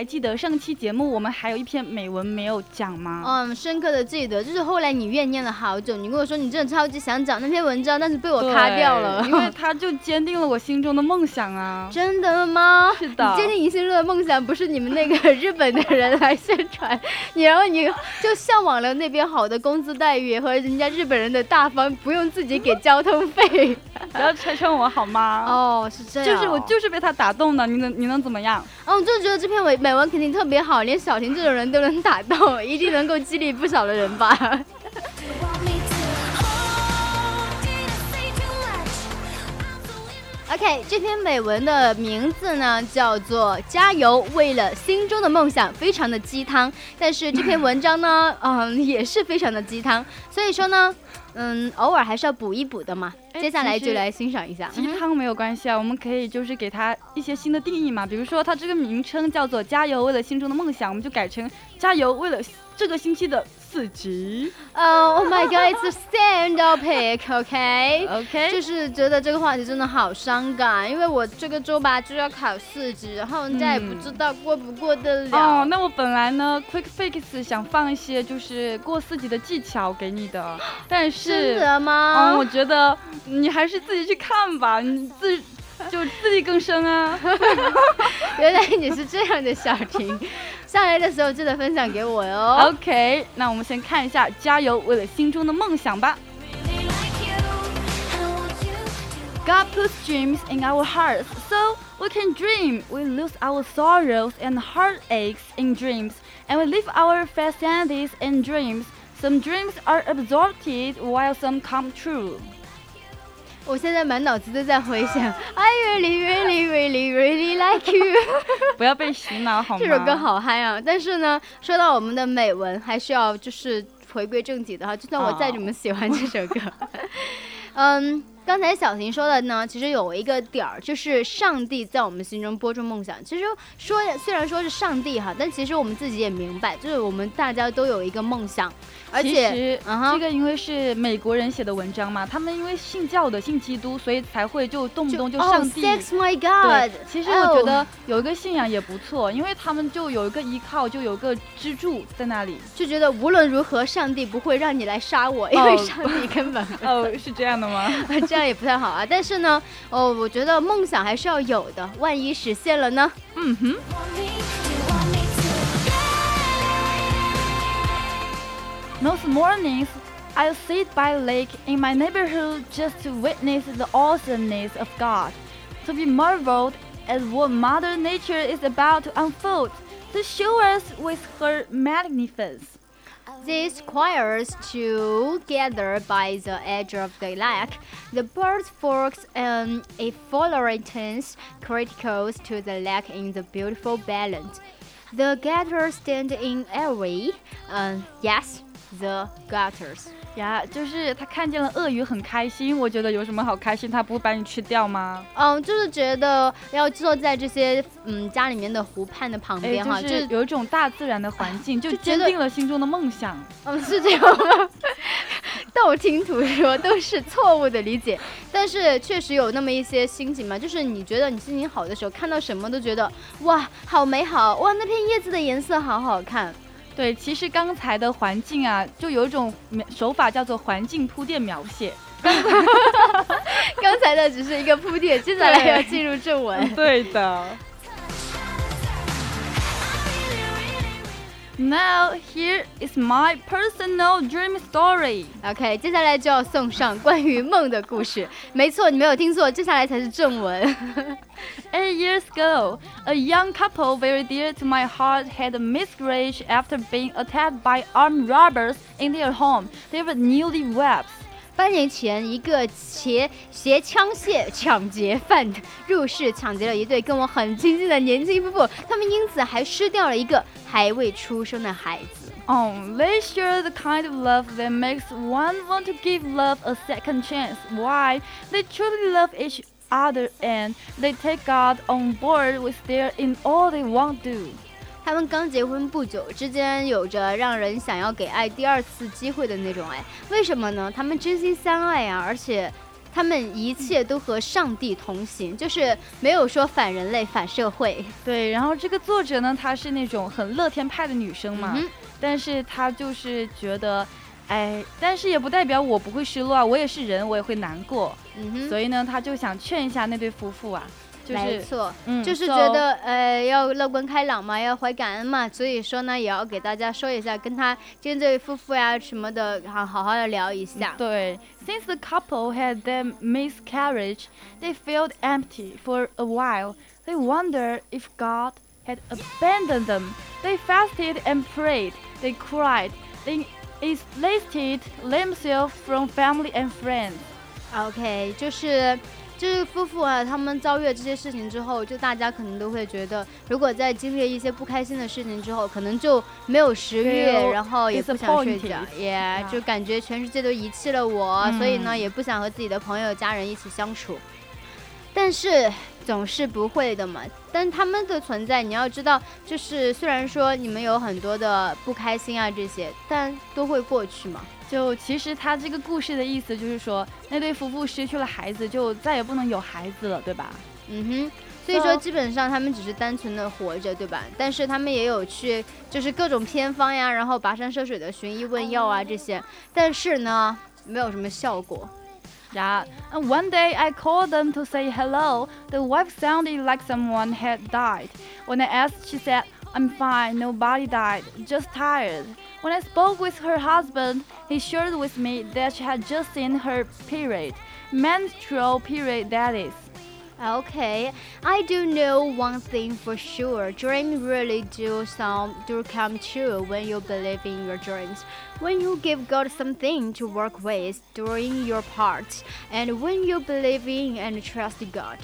还记得上期节目我们还有一篇美文没有讲吗？嗯，深刻的记得，就是后来你怨念了好久，你跟我说你真的超级想讲那篇文章，但是被我卡掉了，因为它就坚定了我心中的梦想啊！真的吗？是的，坚定你心中的梦想不是你们那个日本的人来宣传你，然后你就向往了那边好的工资待遇和人家日本人的大方，不用自己给交通费，不要拆穿我好吗？哦，是这样，就是我就是被他打动的，你能你能怎么样？嗯，就觉得。这篇美美文肯定特别好，连小婷这种人都能打动，一定能够激励不少的人吧。OK，这篇美文的名字呢叫做《加油，为了心中的梦想》，非常的鸡汤。但是这篇文章呢，嗯，也是非常的鸡汤。所以说呢。嗯，偶尔还是要补一补的嘛。接下来就来欣赏一下。鸡汤没有关系啊，我们可以就是给它一些新的定义嘛。比如说，它这个名称叫做“加油，为了心中的梦想”，我们就改成“加油，为了这个星期的”。四级。哦，Oh my God，it's a stand-up pick，OK？OK，就是觉得这个话题真的好伤感，因为我这个周吧就要考四级，然后人家也不知道过不过得了。哦，那我本来呢，Quick Fix 想放一些就是过四级的技巧给你的，但是真的吗？嗯，我觉得你还是自己去看吧，你自。就自力更生啊！原来你是这样的小婷，下来的时候记得分享给我哟。OK，那我们先看一下，加油，为了心中的梦想吧。God puts dreams in our hearts, so we can dream. We lose our sorrows and heartaches in dreams, and we live our fantasies in dreams. Some dreams are absorbed, while some come true. 我现在满脑子都在回想，I really really really really like you。不要被洗脑好吗？这首歌好嗨啊！但是呢，说到我们的美文，还是要就是回归正题的哈。就算我再怎么喜欢这首歌，嗯。刚才小婷说的呢，其实有一个点儿，就是上帝在我们心中播种梦想。其实说虽然说是上帝哈，但其实我们自己也明白，就是我们大家都有一个梦想。而且，这个因为是美国人写的文章嘛，他们因为信教的信基督，所以才会就动不动就上帝。Oh, my God！其实我觉得有一个信仰也不错，因为他们就有一个依靠，就有个支柱在那里，就觉得无论如何，上帝不会让你来杀我，因为上帝根本哦是这样的吗？这样也不太好啊。但是呢，哦，我觉得梦想还是要有的，万一实现了呢？嗯哼。Most mornings, I'll sit by a lake in my neighborhood just to witness the awesomeness of God, to be marveled at what Mother Nature is about to unfold, to show us with her magnificence. These choirs together by the edge of the lake, the birds flocks and a Florentines criticals to the lake in the beautiful balance. The gather stand in array, uh, yes, The gutters 呀，就是他看见了鳄鱼很开心。我觉得有什么好开心？他不会把你吃掉吗？嗯，就是觉得要坐在这些嗯家里面的湖畔的旁边哈，就是有一种大自然的环境，就坚定了心中的梦想。嗯，是这样吗？道听途说都是错误的理解，但是确实有那么一些心情嘛，就是你觉得你心情好的时候，看到什么都觉得哇好美好，哇那片叶子的颜色好好看。对，其实刚才的环境啊，就有一种手法叫做环境铺垫描写。刚才的只是一个铺垫，接下来要进入正文。对的。Now here is my personal dream story. OK，接下来就要送上关于梦的故事。没错，你没有听错，接下来才是正文。Eight years ago, a young couple very dear to my heart had a miscarriage after being attacked by armed robbers in their home. They were newlyweds. 八年前，一个携携枪械抢劫犯入室抢劫了一对跟我很亲近的年轻夫妇，他们因此还失掉了一个还未出生的孩子。Oh, they share the kind of love that makes one want to give love a second chance. Why? They truly love each other and they take God on board with their in all they want to. 他们刚结婚不久，之间有着让人想要给爱第二次机会的那种爱。为什么呢？他们真心相爱呀、而且他们一切都和上帝同行，就是没有说反人类、反社会。对，然后这个作者呢，她是那种很乐天派的女生嘛，嗯但是她就是觉得，哎，但是也不代表我不会失落啊，我也是人，我也会难过，嗯哼，所以呢，她就想劝一下那对夫妇啊，就是，没错。嗯，就是 so- 觉得呃要乐观开朗嘛，要怀感恩嘛，所以说呢也要给大家说一下，跟他跟这位夫妇呀什么的，好好好的聊一下。对，since the couple had their miscarriage, they felt empty for a while. They wondered if God had abandoned them. They fasted and prayed. They cried. They isolated themselves from family and friends. OK，就是就是夫妇啊，他们遭遇了这些事情之后，就大家可能都会觉得，如果在经历了一些不开心的事情之后，可能就没有食欲，然后也不想睡觉也 Yeah 就感觉全世界都遗弃了我，所以呢，嗯也不想和自己的朋友、家人一起相处。但是总是不会的嘛。但他们的存在，你要知道，就是虽然说你们有很多的不开心啊这些，但都会过去嘛。就其实他这个故事的意思就是说，那对夫妇失去了孩子，就再也不能有孩子了，对吧？嗯哼，所以说基本上他们只是单纯的活着，对吧？但是他们也有去就是各种偏方呀，然后跋山涉水的寻医问药啊这些，但是呢，没有什么效果。Yeah. And one day I called them to say hello. The wife sounded like someone had died. When I asked, she said, I'm fine, nobody died, just tired. When I spoke with her husband, he shared with me that she had just seen her period. Menstrual period, that is. Okay, I do know one thing for sure. Dreams really do some do come true when you believe in your dreams. When you give God something to work with, doing your part, and when you believe in and trust God.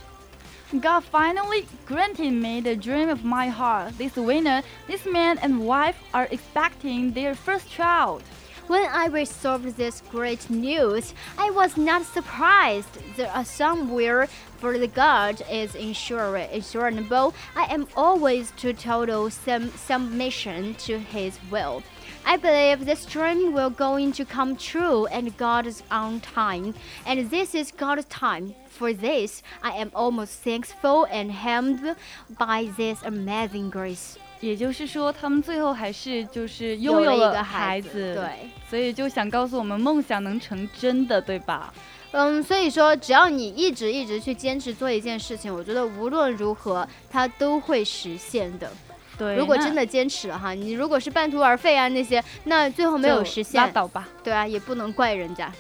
God finally granted me the dream of my heart. This winter, this man and wife are expecting their first child. When I received this great news, I was not surprised. There are somewhere for the God is insurable. I am always to total sum, submission to His will. I believe this dream will going to come true and God is on time. And this is God's time. For this, I am almost thankful and helped by this amazing grace. 也就是说，他们最后还是就是拥有了一了个孩孩子对所以就想告诉我们，梦想能成真的，对吧？嗯，所以说，只要你一直一直去坚持做一件事情，我觉得无论如何，它都会实现的。 对，如果真的坚持了哈，你如果是半途而废啊那些，那最后没有实现拉，倒吧。对啊，也不能怪人家。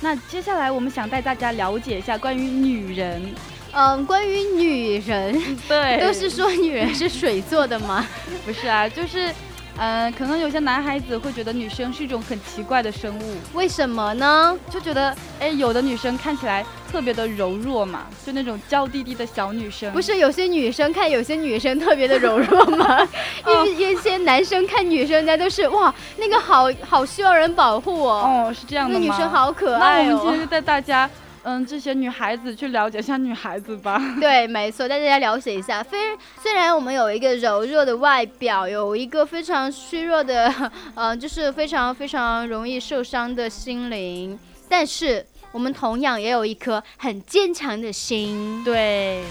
那接下来我们想带大家了解一下关于女人，嗯，关于女人，对都是说女人是水做的吗？不是啊？就是，嗯、可能有些男孩子会觉得女生是一种很奇怪的生物，为什么呢？就觉得，哎，有的女生看起来特别的柔弱嘛，就那种娇滴滴的小女生。不是有些女生看有些女生特别的柔弱吗？哦一一些男生看女生人家都是哇，那个好好需要人保护哦，哦，是这样的？那女生好可爱哦我们今天。就带大家，嗯，这些女孩子去了解一下女孩子吧。对，没错，带大家了解一下。非虽然我们有一个柔弱的外表，有一个非常虚弱的，呃，就是非常非常容易受伤的心灵，但是我们同样也有一颗很坚强的心。对。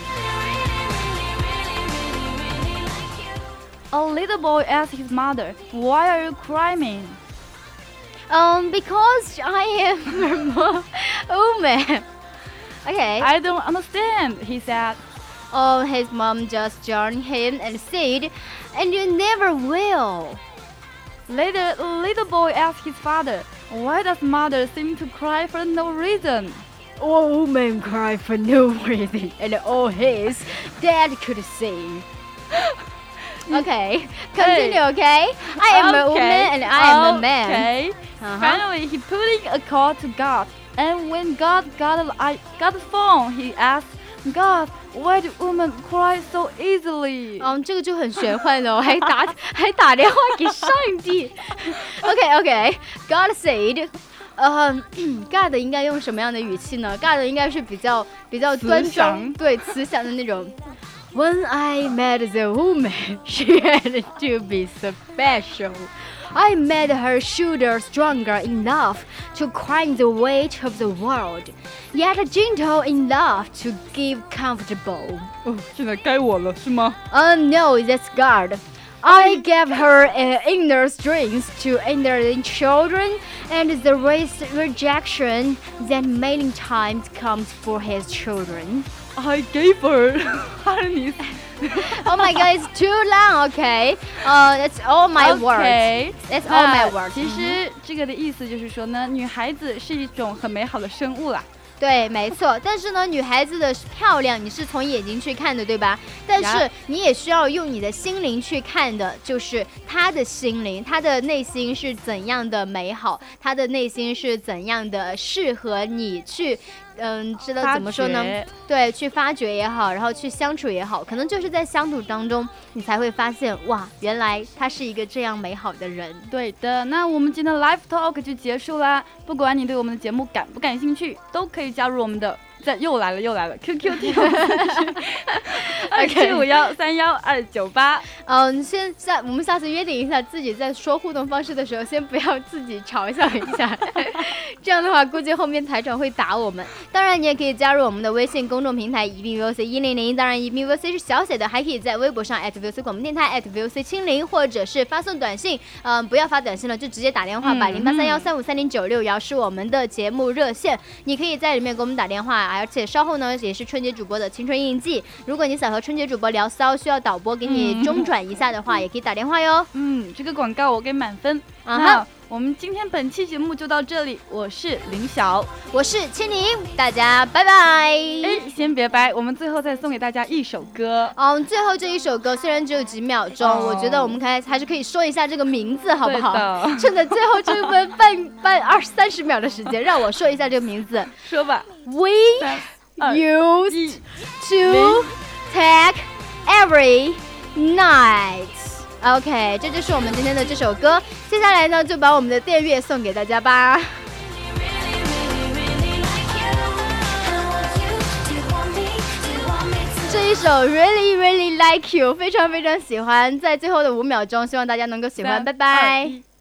A little boy asked his mother, "Why are you crying?" Um, because I am a woman. Okay. I don't understand, he said. Oh, his mom just joined him and said, and you never will. Later, the little boy asked his father, "Why does mother seem to cry for no reason?" All women cry for no reason, and all his dad could see. Okay, continue. Okay, I am a woman and I am a man. Okay. Uh-huh. Finally, he putting a call to God, and when God got a, I got the phone, he asked God, why do women cry so easily? 嗯，这个就很玄幻的哦，还打还打电话给上帝。OK OK, God said. 呃，God 应该用什么样的语气呢？God 应该是比较比较端慈祥庄，对，慈祥的那种。When I met the woman, she had to be special. I made her shoulder stronger enough to carry the weight of the world, yet gentle enough to give comfortable. 哦，现在该我了，是吗？ Oh no, that's God. I gave her uh, inner strength to enter in children, and the race rejection that many times comes for his children. I gave her，哈尔尼斯 Oh my god, it's too long, okay? Uh, that's all my words. OK，That's all my words. 其实这个的意思就是说呢，女孩子是一种很美好的生物啦。对，没错。但是呢，女孩子的漂亮，你是从眼睛去看的，对吧？但是你也需要用你的心灵去看的，就是她的心灵，她的内心是怎样的美好，她的内心是怎样的适合你去，嗯，知道怎么说呢？对，去发掘也好，然后去相处也好，可能就是在相处当中，你才会发现，哇，原来他是一个这样美好的人。对的，那我们今天的 live talk 就结束啦。不管你对我们的节目感不感兴趣，都可以加入我们的。在又来了又来了，QQ 听 二七五幺三幺二九八。嗯，先下我们下次约定一下，自己在说互动方式的时候，先不要自己嘲笑一下，这样的话估计后面台长会打我们。当然，你也可以加入我们的微信公众平台宜宾 VOC 一零零，当然宜宾 VOC 是小写的，还可以在微博上 @VOC 广播电台 @VOC 清零，或者是发送短信，嗯，不要发短信了，就直接打电话吧，零八三幺三五三零九六幺是我们的节目热线，你可以在里面给我们打电话，而且稍后呢也是春节主播的青春印记，如果你想和春节主播聊骚，需要导播给你中转一下的话，也可以打电话哟。嗯，这个广告我给满分。啊那哈，我们今天本期节目就到这里，我是林晓。我是青柠，大家拜拜。哎，先别掰，我们最后再送给大家一首歌。嗯，最后这一首歌虽然只有几秒钟，哦我觉得我们还还是可以说一下这个名字，好不好？趁着最后这分半半二三十秒的时间，让我说一下这个名字。说吧，We 三二 used，to take every night. OK，这就是我们今天的这首歌。接下来呢，就把我们的电乐送给大家吧。这一首 Really Really Like You 非常非常喜欢，在最后的五秒钟，希望大家能够喜欢，三拜拜